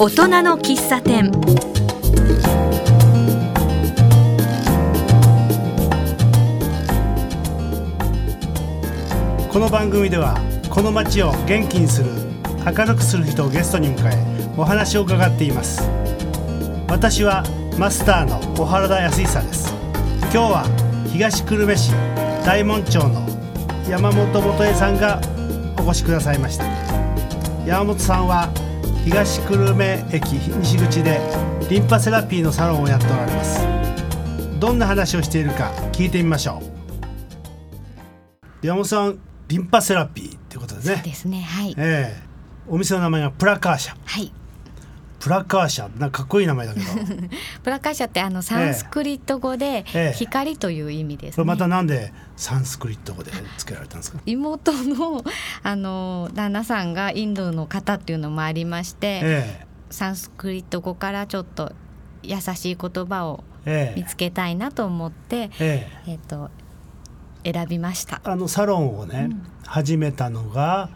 大人の喫茶店。この番組ではこの街を元気にする明るくする人をゲストに迎えお話を伺っています。私はマスターの小原田康久です。今日は東久留米市大門町の山本元恵さんがお越しくださいました。山本さんは東久留米駅西口でリンパセラピーのサロンをやっておられます。どんな話をしているか聞いてみましょう。山本さんリンパセラピーってことですね。そうですねはい。ええ。お店の名前がプラカーシャ。はいプラカーシャ。なんかかっこいい名前だけど。プラカーシャってあのサンスクリット語でええ。光という意味ですね、これまたなんでサンスクリット語で付けられたんですか？妹のあの旦那さんがインドの方っていうのもありまして、えサンスクリット語からちょっと優しい言葉をええ。え見つけたいなと思って、ええ。えっ、と選びました。あのサロンをね、始めたのが、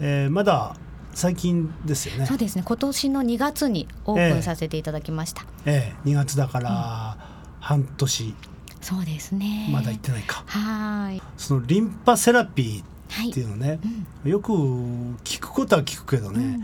えーまだ最近ですよね。そうですね。今年の2月にオープンさせていただきました。ええ。2月だから半年。そうですね。まだ行ってないか、はーい。そのリンパセラピーはいっていうのね、よく聞くことは聞くけどね、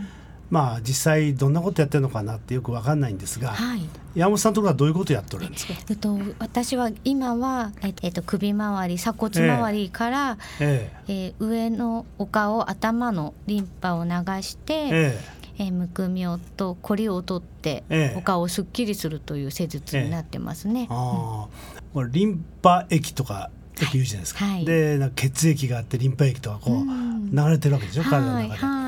まあ実際どんなことやってるのかなってよくわかんないんですが、はい。山本さんのところはどういうことやっておるんですか、えっと私は今はえっとえっと首周り鎖骨周りから、ええ。ー上のお顔頭のリンパを流して、ええ。えーむくみをとこりを取って、ええ。お顔をすっきりするという施術になってますね。ああ、これリンパ液とかよく言うじゃないですか、はい。でなんか血液があってリンパ液とかこううん。流れてるわけでしょ、体のはい中で、はい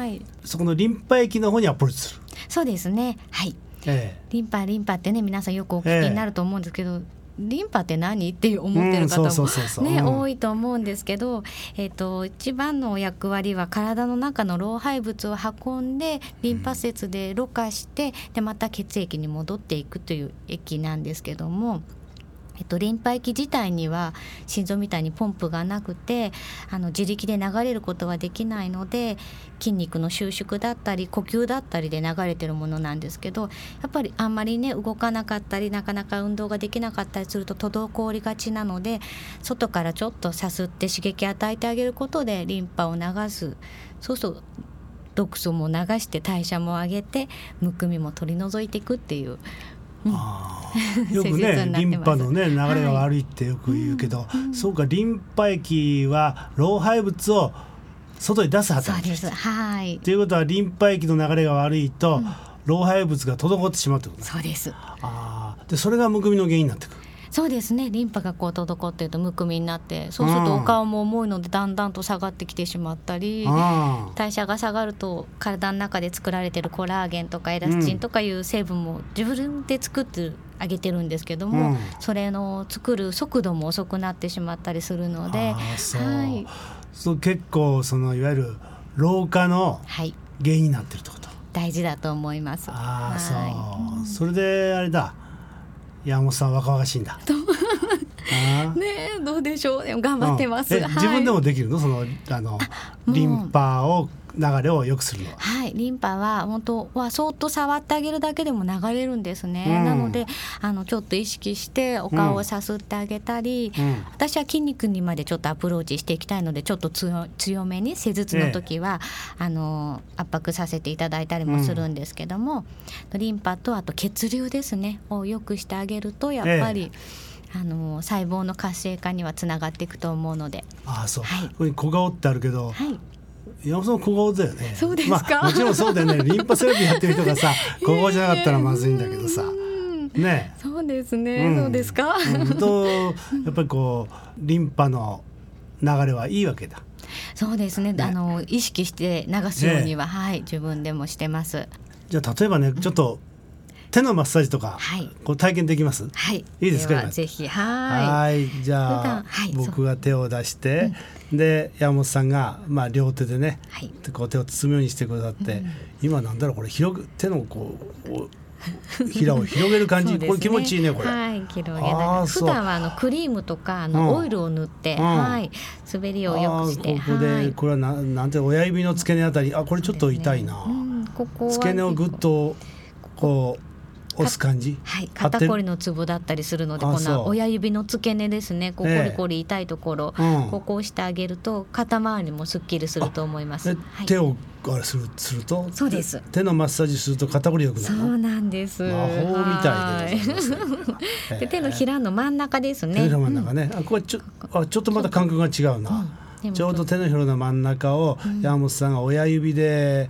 そこのリンパ液の方にアプローチする、そうですね。はい。えリンパリンパってね皆さんよくお聞きになると思うんですけど、リンパって何？って思ってる方もねうん。多いと思うんですけど、えっと一番の役割は体の中の老廃物を運んでリンパ節でろ過してでまた血液に戻っていくという液なんですけども。えっと、リンパ液自体には心臓みたいにポンプがなくてあの自力で流れることはできないので筋肉の収縮だったり呼吸だったりで流れてるものなんですけどやっぱりあんまりね動かなかったりなかなか運動ができなかったりすると滞りがちなので外からちょっとさすって刺激与えてあげることでリンパを流すそうすると毒素も流して代謝も上げてむくみも取り除いていくっていう。よくねリンパのね流れが悪いってよく言うけど、そうかリンパ液は老廃物を外に出す働きです。はい。ということはリンパ液の流れが悪いと、老廃物が滞ってしまうってことね。そうです。ああでそれがむくみの原因になってくるそうですね。リンパがこう滞っているとむくみになってそうするとうんお顔も重いのでだんだんと下がってきてしまったり、代謝が下がると体の中で作られてるコラーゲンとかエラスチンとかいう成分も自分で作ってあげてるんですけども、うん。それの作る速度も遅くなってしまったりするのでそう,、はい、そう結構そのいわゆる老化のはい、原因になってるってこと？大事だと思います。ああそう、はそれであれだ山本さん若々しいんだ。ねえどうでしょう。頑張ってます。はいうん。え自分でもできるの？そのあのリンパを流れを良くするのは。はい、リンパは本当はそっと触ってあげるだけでも流れるんですね。うん。なのであのちょっと意識してお顔をさすってあげたり、うん。私は筋肉にまでちょっとアプローチしていきたいのでちょっと強強めに施術の時は、あの圧迫させていただいたりもするんですけども、リンパとあと血流ですねを良くしてあげるとやっぱり、あの細胞の活性化にはつながっていくと思うので。ああそう、はい。ここに小顔ってあるけど、はい山本さん小顔だよね。そうですか？まあ、もちろんそうだよね。リンパセラピーやってる人がさ、小顔じゃなかったらまずいんだけどさ。ね。そうですね、うんそうですか？うんとやっぱりこうリンパの流れはいいわけだ。そうですね。ねあの意識して流すようには、はい自分でもしてます。じゃあ例えばねちょっと手のマッサージとか、はいこう体験できます？はい。いいですかはぜひははいじゃあはい僕が手を出して、で山本さんがまあ両手でね、はい。こう手を包むようにしてくださって、今なんだろうこれ広く手のこうおひらを 広げる感い。じ、そうですこれ気持ちいいねこれ。はい広げな普段はあのクリームとかあうん。のオイルを塗って、うん。はい滑りを良くして、ここで、はい。これはななんて親指の付け根あたり。あこれちょっと痛いな、うんここは付け根をぐっとこう押す感じ？はい、肩こりのツボだったりするのでこの親指の付け根ですね。こうええ。コリコリ痛いところ、うん。ここを押してあげると肩周りもすっきりすると思います。えはい、手をあれするすると？そうです。手のマッサージすると肩こりよくなるの？そうなんです。魔法みたいでいで手のひらの真ん中ですね。手のひら真ん中ね、あこれちょあちょっとまた感覚が違うな、でもちょうど手のひらの真ん中を山本さんが親指で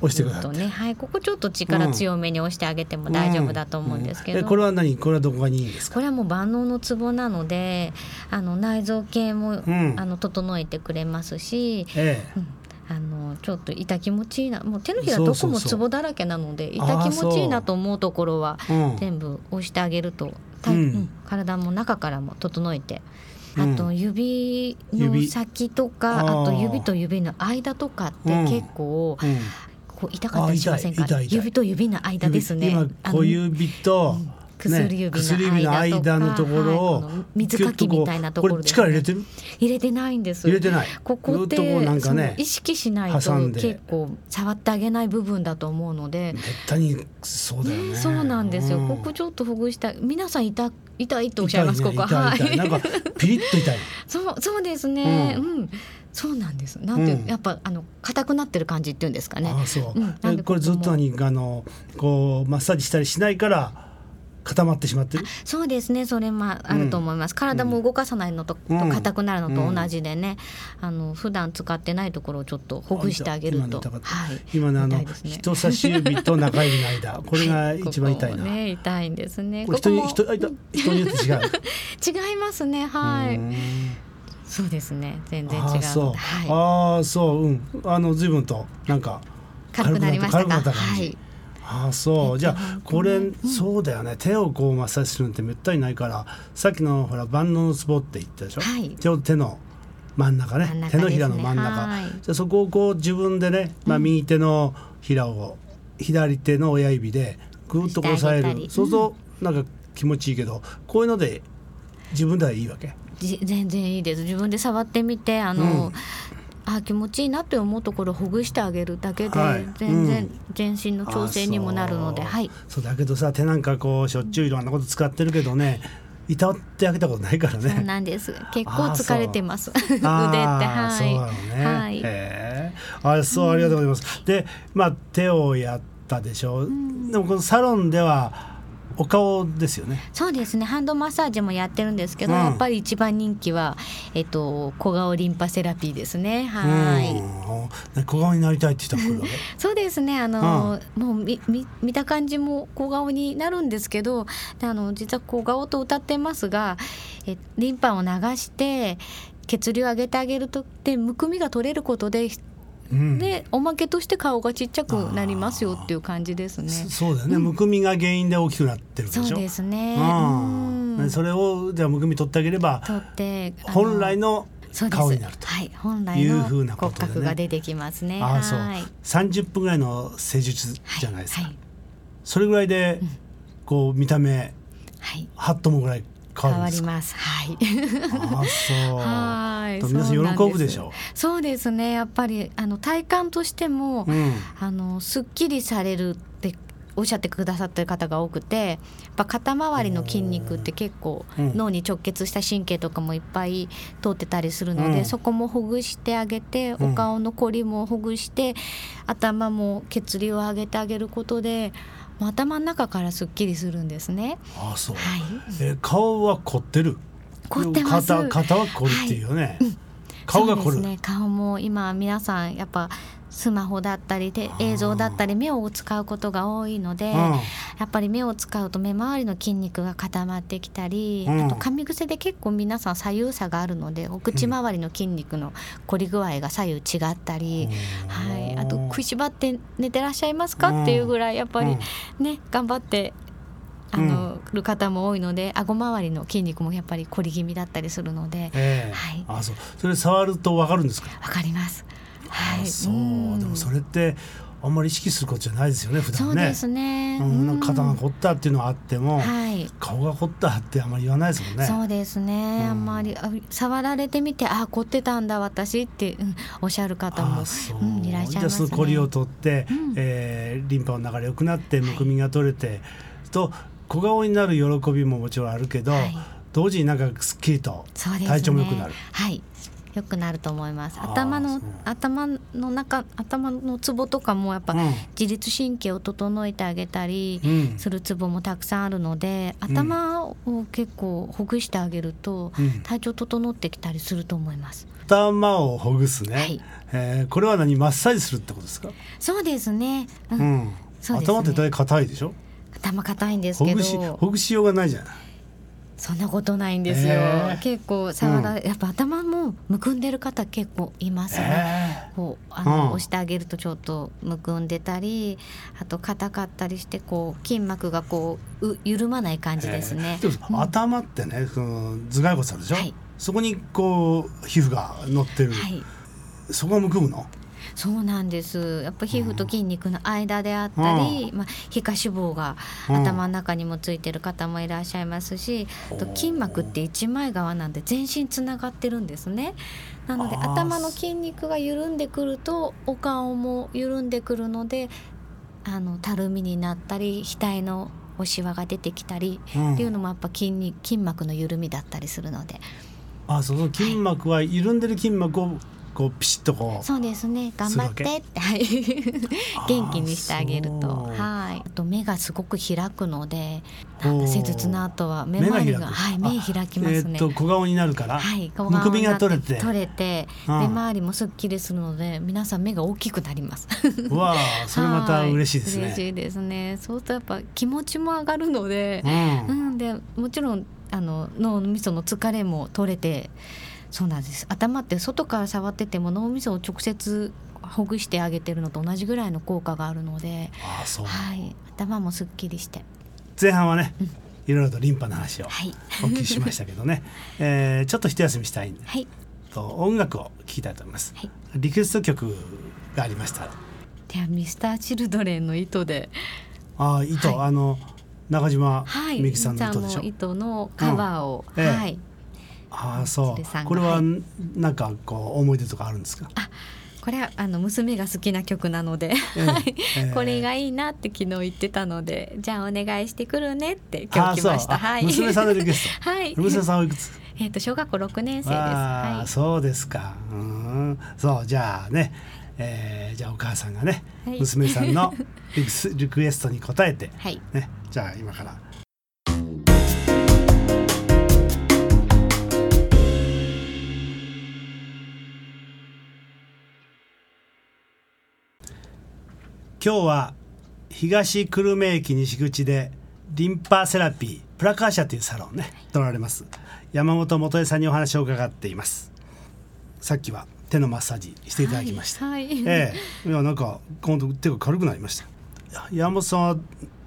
押してくださって、とね、はい、ここちょっと力強めに押してあげても大丈夫だと思うんですけど、えこれは何？これはどこがいいんですか？これはもう万能のツボなのであの内臓系も、ん。あの整えてくれますし、ええ。うん。あのちょっと痛気持ちいいなもう手のひらどこもツボだらけなので痛気持ちいいなと思うところはう。ん。全部押してあげると、たうん。うん体も中からも整えて。うん。あと指の指。先とか、あと指と指の間とかってうん。結構、うんこう痛かったりしませんか？指と指の間ですね。小指と、うん。薬指薬指の間のところを、はい水かきみたいなところでこれ力入れてる？入れてないんです。入れてない。ここってなんかね意識しないと結構触ってあげない部分だと思うので、絶対にそうだよね。ねそうなんですよ、うん。ここちょっとほぐした皆さん痛痛いとおっしゃいます、痛ねここ。は痛い。なんいかピリッと痛い。そうそうですね。ううん、そうなんです。なんていう、うん。やっぱあの硬くなってる感じっていうんですかね。ああそう、うん。なんこれずっとここも何あのこうマッサージしたりしないから固まってしまってる？そうですね。それまああると思います、体も動かさないのと,、うん。くなるのと同じでね、あの普段使ってないところをちょっとほぐしてあげると。今のあのね。人差し指と中指の間。これがはい一番痛いな、ね痛いんですね。人に人人によって違う？も 違いますね。はい。うんそうですね。全然違うああそう、はい。ああそう。うん。あの随分となんか軽くなりましたか？軽くなった感じ。はい。ああそう。じゃあこれうんそうだよね。手をこうマッサージするのってめったにないからさっきのほら万能のツボって言ったでしょ、はい。ちょうど手の真ん中ね。ね。手のひらの真ん中、はい。じゃあそこをこう自分でね、まあ、右手のひらを左手の親指でぐっと押さえる。そうするとなんか気持ちいいけどこういうので自分ではいいわけ？じ全然いいです。自分で触ってみてあの、うん。あ気持ちいいなって思うところをほぐしてあげるだけで、はい。全然うん。全身の調整にもなるのであそう。はい。そうだけどさ手なんかこうしょっちゅういろんなこと使ってるけどねいたってあげたことないからそうね。なんです。結構疲れてます。腕って。はい。そうね。はい。あそうありがとうございます。でまあ手をやったでしょ。う。でもこのサロンではお顔ですよね。そうですねハンドマッサージもやってるんですけど、うんやっぱり一番人気は、えっと、小顔リンパセラピーですねはい、うん。小顔になりたいって人が来るわけ？そうですねあの、もうみみ見た感じも小顔になるんですけどであの実は小顔と歌ってますがえリンパを流して血流を上げてあげるとでむくみが取れることでうん。でおまけとして顔がちっちゃくなりますよっていう感じですね。そそうだよね、むくみが原因で大きくなってるでしょ？そうですね。うんうんそれをじゃあむくみ取ってあげれば取って本来の顔になると。はい、本来いうの骨格が出てきますね。ああそうはい。30分ぐらいの施術じゃないですか、はい、それぐらいでこう見た目はい、ハッともぐらい変変わります。はい。ああそうはい。皆さん喜ぶでしょそうですね。やっぱりあの体感としても、うんあのすっきりされるっておっしゃってくださってる方が多くて、やっぱ肩周りの筋肉って結構うん脳に直結した神経とかもいっぱい通ってたりするので、うんそこもほぐしてあげて、うんお顔のこりもほぐして、頭も血流を上げてあげることで、頭の中からすっきりするんですね。ああそう、はい。え顔は凝ってる？凝ってます。肩肩は凝るっていうよね、顔が凝る、そうですね。顔も今皆さんやっぱスマホだったりで映像だったり目を使うことが多いので、うん。やっぱり目を使うと目周りの筋肉が固まってきたり、うん。あと噛み癖で結構皆さん左右差があるのでお口周りの筋肉の凝り具合が左右違ったり、はい、あと食いしばって寝てらっしゃいますか？っていうぐらいやっぱりね頑張って。あの、る方も多いので顎周りの筋肉もやっぱり凝り気味だったりするのでええ。はい。あそう。それ触るとわかるんですか？わかります。はい、あそう、んでもそれってあんまり意識することじゃないですよね普段ねそうですね。うん、なんか肩が凝ったっていうのはあっても、はい。顔が凝ったってあんまり言わないですもんねそうですね、うんあんまりあ触られてみてあ凝ってたんだ私って、うん、おっしゃる方もう、うん、いらっしゃいじゃあますね。そのコリを取って、うんえーリンパの流れ良くなってむくみが取れて、と小顔になる喜びももちろんあるけど、はい同時になんかすっきりと。体調も良くなる。はい。良くなると思います。頭のそう頭の中頭のツボとかもやっぱ、うん。自律神経を整えてあげたりうん。するツボもたくさんあるので、頭を結構ほぐしてあげると、うん。体調整ってきたりすると思います。頭をほぐすね、はい。えーこれは何？マッサージするってことですか、そうですね。ううん。うですね。頭って大体硬いでしょ？頭硬いんですけど。ほぐしほぐしようがないじゃない。そんなことないんですよ、えー。結構触ら、やっぱ頭もむくんでる方結構いますね、えこうあの、うん。押してあげるとちょっとむくんでたりあと硬かったりしてこう筋膜がこうう緩まない感じですね、えー。うん。頭ってねその頭蓋骨あるでしょ、はい。そこにこう皮膚が乗ってる、はい。そこがむくむの？そうなんです。やっぱ皮膚と筋肉の間であったり、まあ、皮下脂肪が頭の中にもついてる方もいらっしゃいますし、あと筋膜って一枚側なんで全身つながってるんですね。なので頭の筋肉が緩んでくるとお顔も緩んでくるのであのたるみになったり額のおしわが出てきたり、うん。っていうのもやっぱ筋肉筋膜の緩みだったりするので。あその筋膜は緩んでる筋膜をこうピシッとこうそうですね。頑張ってって。はい。元気にしてあげると。はい。あと目がすごく開くのでおー。施術の後は目周りがはい目開きますね。えーっと小顔になるから、はい、顔むくみが取れて。取れてうん。目周りもすっきりするので皆さん目が大きくなります。うわあ それまた嬉しいですね。は嬉しいですね。そうするとやっぱ気持ちも上がるので、ううん。ん、でもちろんあの脳みその疲れも取れて、そうなんです。頭って外から触ってても脳みそを直接ほぐしてあげてるのと同じぐらいの効果があるので、はい、頭もすっきりして、前半はね、いろいろとリンパの話をはい、お聞きしましたけどね、えーちょっと一休みしたいんではい、と音楽を聴きたいと思います。はい。リクエスト曲がありました。ではミスターチルドレンの糸で。ああ糸、はい。あの中島はい、みゆきさんの糸でしょ？糸のカバーを、うん。ええ。はい、ああそうこれははいなんかこう思い出とかあるんですか？これはあの娘が好きな曲なので、ええ はいええこれがいいなって昨日言ってたので、じゃあお願いしてくるねって今日来ました。はい。娘さんのリクエスト。はい。娘さんおいくつ？えっと小学校六年生です。ああ、はい。そうですか。うん、そうじゃあね、えー、じゃあお母さんがね、はい娘さんのリクス リクエストに応えて、はい。ね、じゃあ今から。今日は東久留米駅西口でリンパセラピープラカーシャというサロンね取られます山本元恵さんにお話を伺っていますさっきは手のマッサージしていただきました、はい。はいええいやなんか今度手が軽くなりました山本さんは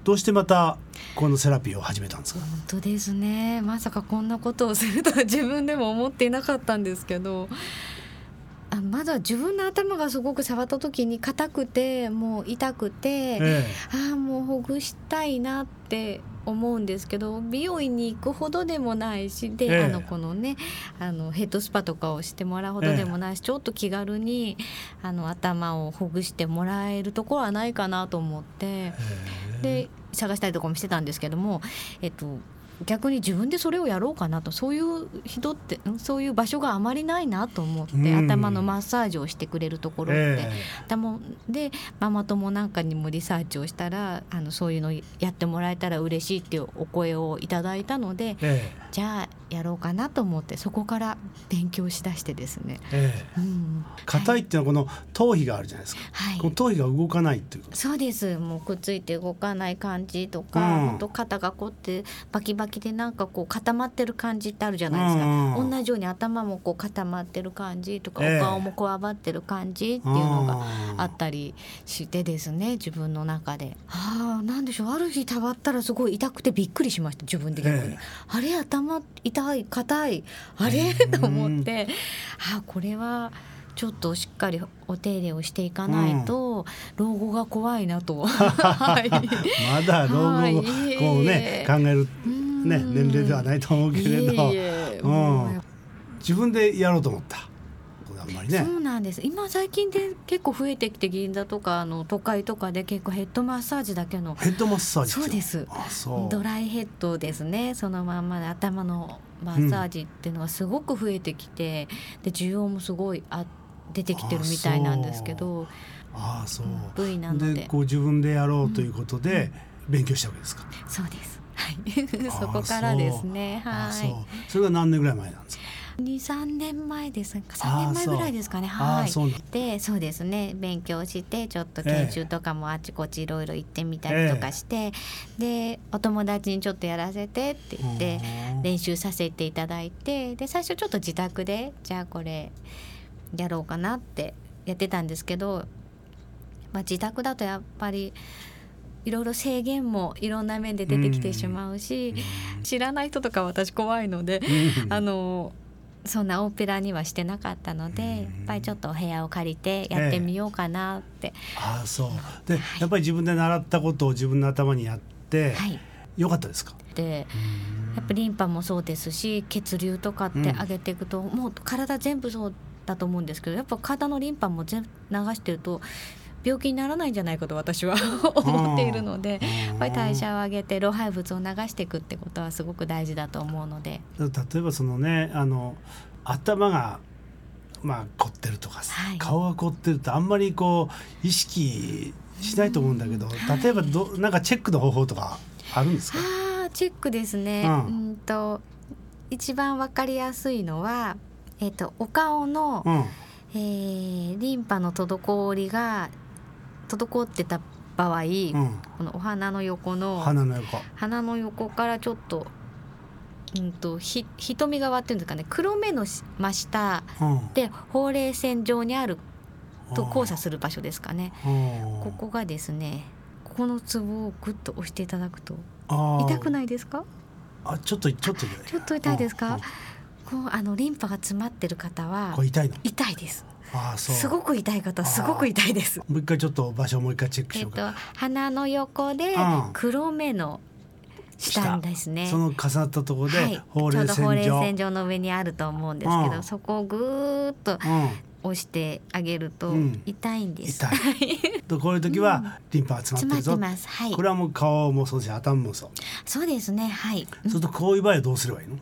どうしてまたこのセラピーを始めたんですか？本当ですね。まさかこんなことをするとは自分でも思っていなかったんですけど。あまずは自分の頭がすごく触った時に硬くてもう痛くて、えああもうほぐしたいなって思うんですけど美容院に行くほどでもないしで、ええ。あのこのねあのヘッドスパとかをしてもらうほどでもないし、ちょっと気軽にあの頭をほぐしてもらえるところはないかなと思ってええ。で探したりとかもしてたんですけども、えっと、逆に自分でそれをやろうかなとそういう人ってんそういう場所があまりないなと思って、うん。頭のマッサージをしてくれるところって。え頭でママ友なんかにもリサーチをしたらあのそういうのやってもらえたら嬉しいっていうお声をいただいたのでええ。じゃあやろうかなと思ってそこから勉強しだしてですね。ええ。うん、硬いっていうのはこの頭皮があるじゃないですか、はい。この頭皮が動かないっていうことそうです。もうくっついて動かない感じとか、うん。と肩がこうってバキバキでなんかこう固まってる感じってあるじゃないですか、うんうん同じように頭もこう固まってる感じとか、ええ。お顔もこわばってる感じっていうのがあったりしてですね自分の中で。ああなんでしょう。ある日触ったらすごい痛くてびっくりしました自分で逆に、ええ。あれ頭痛い硬いあれ？と思って。ああこれはちょっとしっかりお手入れをしていかないと、と老後が怖いなと。はい。まだ老後をはい。こうね考えるうん。ね年齢ではないと思うけれど。う自分でやろうと思った。あんまりね。そうなんです。今最近で結構増えてきて銀座とかあの都会とかで結構ヘッドマッサージだけの。ヘッドマッサージそうです。あそう。ドライヘッドですね。そのまんまで頭のマッサージっていうのがすごく増えてきて、で需要もすごいあ出てきてるみたいなんですけどああそう。部位なので。でこう自分でやろうということで勉強したわけですか、そうです。はい。あ そこからですね。はい。それが何年ぐらい前なんですか？二三年前ですか？年前ぐらいですかね。あはい。でそうですね。勉強してちょっと研修とかもあちこちいろいろ行ってみたりとかして、でお友達にちょっとやらせてって言ってうん。練習させていただいてで最初ちょっと自宅でじゃあこれやろうかなってやってたんですけど、まあ、自宅だとやっぱりいろいろ制限もいろんな面で出てきてしまうし、知らない人とか私怖いので、うん。あのそんなオペラにはしてなかったので、うん。やっぱりちょっとお部屋を借りてやってみようかなって、ああそう。で、やっぱり自分で習ったことを自分の頭にやって、はい。よかったですか？でやっぱりリンパもそうですし血流とかって上げていくと、もう体全部そうだと思うんですけどやっぱ体のリンパも全部流してると病気にならないんじゃないかと私は思っているので。やっぱり代謝を上げて老廃物を流していくってことはすごく大事だと思うので、例えばそのねあの頭がまあ凝ってるとかさ、はい。顔が凝ってるとあんまりこう意識しないと思うんだけど、例えばどなんかチェックの方法とかあるんですか、あーチェックですね、ううんん、と一番わかりやすいのは、えっとお顔の、うん。えーリンパの滞りが滞ってた場合、うん、このお鼻の横の鼻の横。鼻の横からちょっと,、うん、とひ瞳側っていうんですかね黒目のし真下うん。でほうれい線上にあるとうん。交差する場所ですかね。うん。ここがですねここのツボをグッと押していただくと痛くないですか？あちょっとちょっとちょっと痛いですか？こうあのリンパが詰まってる方はこれ痛いの。痛いですすごく痛い方すごく痛いです。もう一回ちょっと場所をもう一回チェックしえっとようか、鼻の横でうん。黒目の下ですね。その重なったところで、はい、ほうれい線上線上の上にあると思うんですけど、うん。そこをぐーっとうん。押してあげるとうん。痛いんです、痛い。とこういう時はリンパが詰まってるぞ。詰ます。はい。これはもう顔もそうだし頭もそう、そうですね。はい、うん。そうするとこういう場合はどうすればいいの、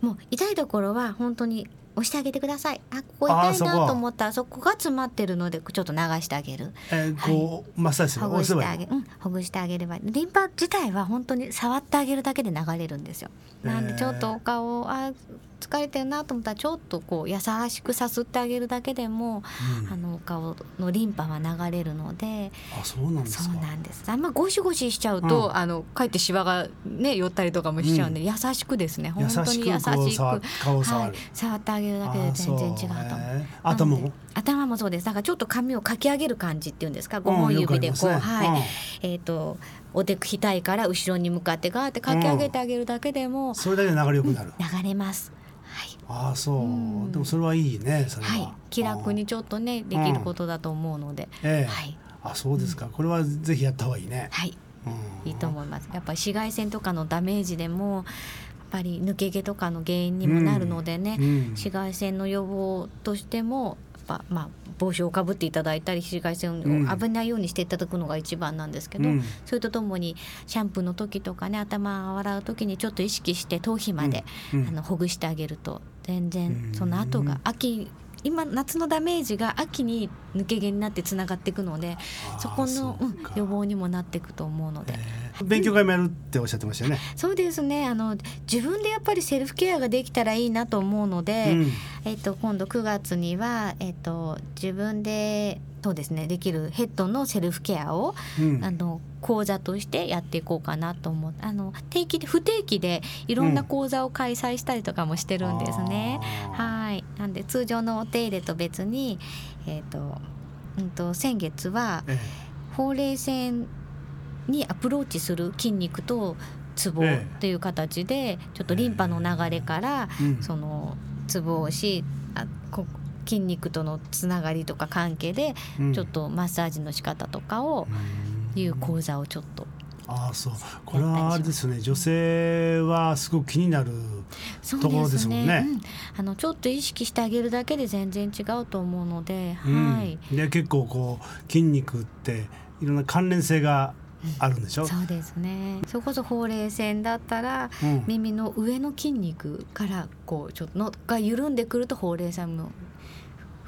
もう痛いところは本当に押してあげてください。あここ痛いなと思ったらそこが詰まってるのでちょっと流してあげる。えーこう、マッサージすればほぐしてあげうん、ほぐしてあげればリンパ自体は本当に触ってあげるだけで流れるんですよ。なんでちょっとお顔あ疲れてるなと思ったらちょっとこう優しくさすってあげるだけでも、うん。あのお顔のリンパは流れるのであそうなんですそうかなんです。あんまゴシゴシしちゃうと、うん。あのかえってシワがね寄ったりとかもしちゃうんで、優しくですね。優本当に優しく。はい、触ってあげるだけで全然違うと思う。頭も？そうです。だからちょっと髪をかき上げる感じっていうんですか？5うん本指でこう、ねはい、うんえっ、とおでく額から後ろに向かってガーってかき上げてあげるだけでもそれだけで流れ良くなる、流れます。はい、ああそう、うん。でもそれはいいねそれは、はい、気楽にちょっとねできることだと思うので、ええ。はい、あそうですか、これはぜひやった方がいいね、はい、うん。いいと思います。やっぱり紫外線とかのダメージでもやっぱり抜け毛とかの原因にもなるのでね、うん。紫外線の予防としてもやっぱまあ帽子をかぶっていただいたり紫外線を危ないようにしていただくのが一番なんですけど、うん。それとともにシャンプーの時とかね頭を洗う時にちょっと意識して頭皮まで、うん。うん。あのほぐしてあげると全うん然その後が秋今夏のダメージが秋に抜け毛になってつながっていくのでそこのそううんか予防にもなっていくと思うので。えー勉強会もやるっておっしゃってましたよね、そうですね。あの自分でやっぱりセルフケアができたらいいなと思うので、うん。えっと、今度9月には、えっと、自分でそうですね。できるヘッドのセルフケアを、うん。あの講座としてやっていこうかなと思うあの定期で不定期でいろんな講座を開催したりとかもしてるんですね。あーはい。なんで通常のお手入れと別に、えっとうん、と先月はえほうれい線にアプローチする筋肉とツボええ。という形でちょっとリンパの流れからえうん。そのツボをし筋肉とのつながりとか関係で、うん。ちょっとマッサージの仕方とかをいう講座をちょっと。ああそう。これはあれですよね女性はすごく気になるところですもんね。うん。あのちょっと意識してあげるだけで全然違うと思うので、うん。はい。で結構こう筋肉っていろんな関連性があるんでしょ、そうですね。それこそほうれい線だったら、うん。耳の上の筋肉からこうちょっとのが緩んでくるとほうれい線も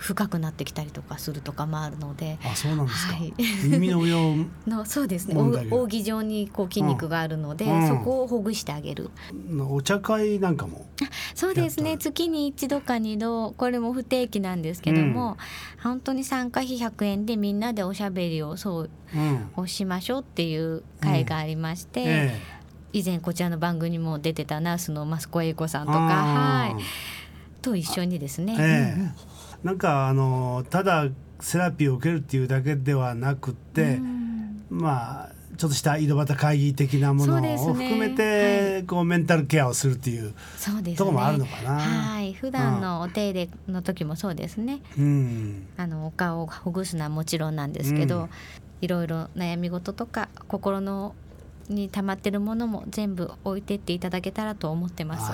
深くなってきたりとかするとかもあるので。あそうなんですか、はい。耳の上を のそうですね。扇状にこう筋肉があるので、うん。そこをほぐしてあげる。のお茶会なんかも。そうですね。月に一度か二度これも不定期なんですけども、本当に参加費100円でみんなでおしゃべりをそううん。をしましょうっていう会がありまして、え以前こちらの番組にも出てたナースの益子英子さんえとか、はい、と一緒にですね、ええ。うんうんなんかあのただセラピーを受けるっていうだけではなくって、うん。まあちょっとした井戸端会議的なものを含めて、こうメンタルケアをするっていう、そうですね。とこもあるのかな。はい。普段のお手入れの時もそうですね。うん、あのお顔をほぐすのはもちろんなんですけど、うん。いろいろ悩み事とか心のに溜まってるものも全部置いてっていただけたらと思ってます。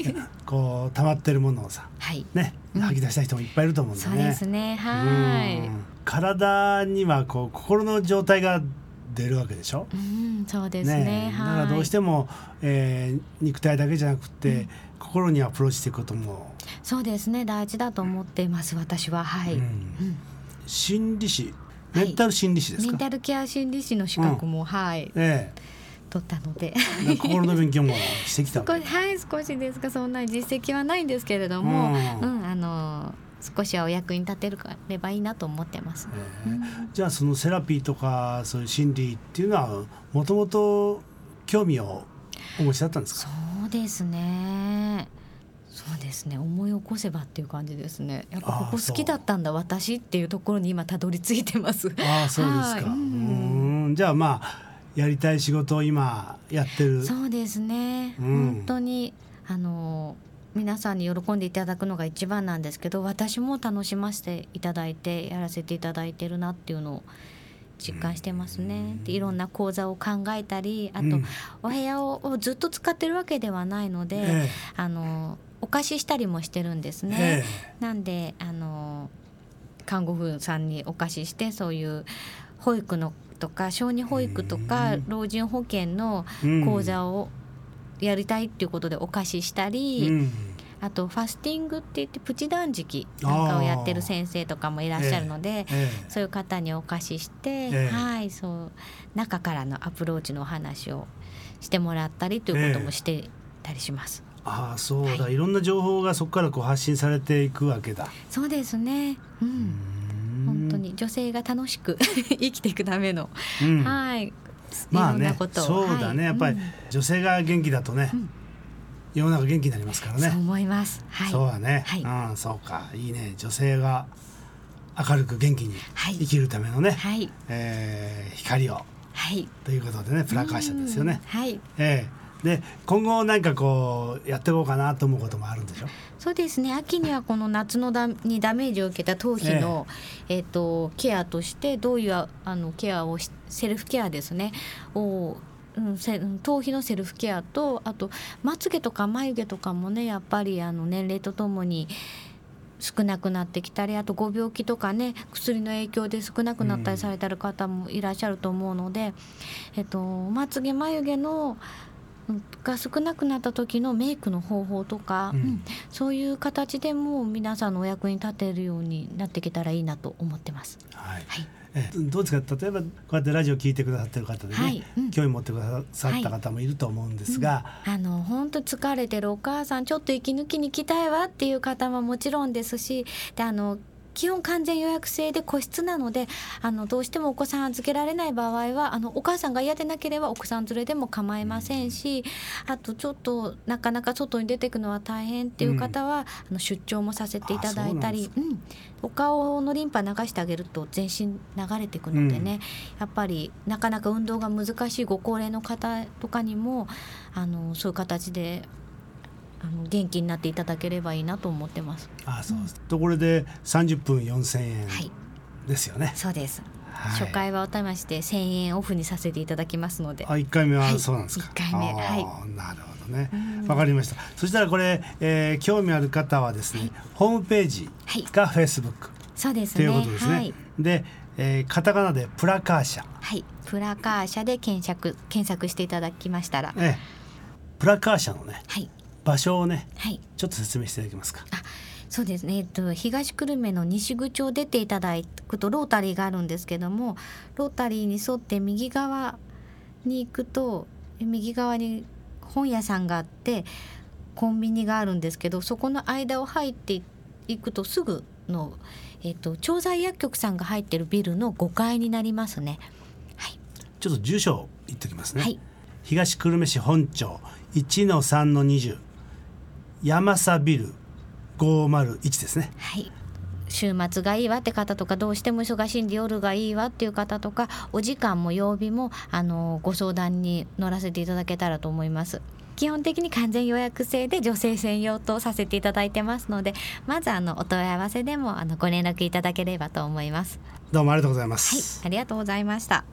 こう溜まってるものをさはい、ねうん吐き出した人もいっぱいいると思うんだそよね。うですね。はい。うん体にはこう心の状態が出るわけでしょ？うん、そうですね。だはい。からどうしても、えー肉体だけじゃなくて、うん心にアプローチしていくことも、そうですね。大事だと思っています。私ははい。うんうん心理師はいメンタル心理師ですか？メンタルケア心理師の資格も、はいえ取ったので。心の勉強もしてきたはい 少しですがそんな実績はないんですけれども、ううんん、あの少しはお役に立てるかればいいなと思ってます。ええうんじゃあそのセラピーとかそういう心理っていうのはもともと興味をお持ちだったんですそか。うですね。そうですね。思い起こせばっていう感じですね。やっぱここ好きだったんだ私っていうところに今たどり着いてます。ああそうですはい。か。ううん。んじゃあまあやりたい仕事を今やってる。そうですね、うん。本当にあの皆さんに喜んでいただくのが一番なんですけど私も楽しませていただいてやらせていただいてるなっていうのを実感してますね。でいろんな講座を考えたりあと、うん。お部屋ををずっと使ってるわけではないので、えあのお貸ししたりもしてるんですえね。えなんであの看護婦さんにお貸ししてそういう保育のとか小児保育とかうん老人保険の講座をやりたいっていうことでお貸ししたり、うん。あとファスティングって言ってプチ断食なんかをやってる先生とかもいらっしゃるので、えそういう方にお貸しして、ええ。はいそう中からのアプローチのお話をしてもらったりということもしてたりします。ああそうだ、、はいろんな情報がそこからこう発信されていくわけだ。そうですね。うん。うん本当に女性が楽しく 生きていくための、うんはい。まあねそうだね、はいやっぱりうん女性が元気だとね、うん世の中元気になりますからねそう思います。はい。そうだね、はいうんそうかいいね女性が明るく元気にはい生きるためのね、はい。えー光をはい。ということでねプラカーシャですよねうん。はい。ええで今後なんかこうやっていこうかなと思うこともあるんでしょ？そうですね。秋にはこの夏のだにダメージを受けた頭皮の、えっ、とケアとしてどういうああのケアをしセルフケアですね。をうん、頭皮のセルフケアとあとまつげとか眉毛とかもねやっぱりあの年齢とともに少なくなってきたりあとご病気とかね薬の影響で少なくなったりされてる方もいらっしゃると思うので、えっと、まつげ眉毛のうんが少なくなった時のメイクの方法とか、うん。うんそういう形でも皆さんのお役に立てるようになっていけたらいいなと思ってます。はい、はい、えどうですか？例えばこうやってラジオ聞いてくださってる方でね、はい。うん。興味持ってくださった方もいると思うんですが、あの本当疲れてるお母さんちょっと息抜きに来たいわっていう方はもちろんですしであの基本完全予約制で個室なのであのどうしてもお子さん預けられない場合はあのお母さんが嫌でなければお子さん連れでも構いませんしあとちょっとなかなか外に出てくのは大変っていう方は、あの出張もさせていただいたありうん、お顔のリンパ流してあげると全身流れていくのでね、やっぱりなかなか運動が難しいご高齢の方とかにもあのそういう形であの元気になっていただければいいなと思ってます。あそうです、ところで30分4000円ですよね。はい、そうです、はい、初回はお試しで1000円オフにさせていただきますので。あ1回目はそうなんですか？はい、1回目はい。なるほどね。わかりました。そしたらこれ、えー、興味ある方はですね、はい、ホームページがフェイスブックそうですね。ということですね。はい、で、えー、カタカナでプラカーシャ。はい、プラカーシャで検索検索していただきましたら。ええ、プラカーシャのね。はい。場所をね、はい、ちょっと説明していただけますか？あそうですね、えっと、東久留米の西口を出ていただくとロータリーがあるんですけどもロータリーに沿って右側に行くと右側に本屋さんがあってコンビニがあるんですけどそこの間を入っていくとすぐの、えっと、調剤薬局さんが入ってるビルの5階になりますね。はい、ちょっと住所言っておきますね。はい、東久留米市本町1の3の20山佐ビル501ですね。はい。週末がいいわって方とかどうしても忙しいんで夜がいいわっていう方とかお時間も曜日もあのご相談に乗らせていただけたらと思います。基本的に完全予約制で女性専用とさせていただいてますのでまずあのお問い合わせでもあのご連絡いただければと思います。どうもありがとうございます。はい。ありがとうございました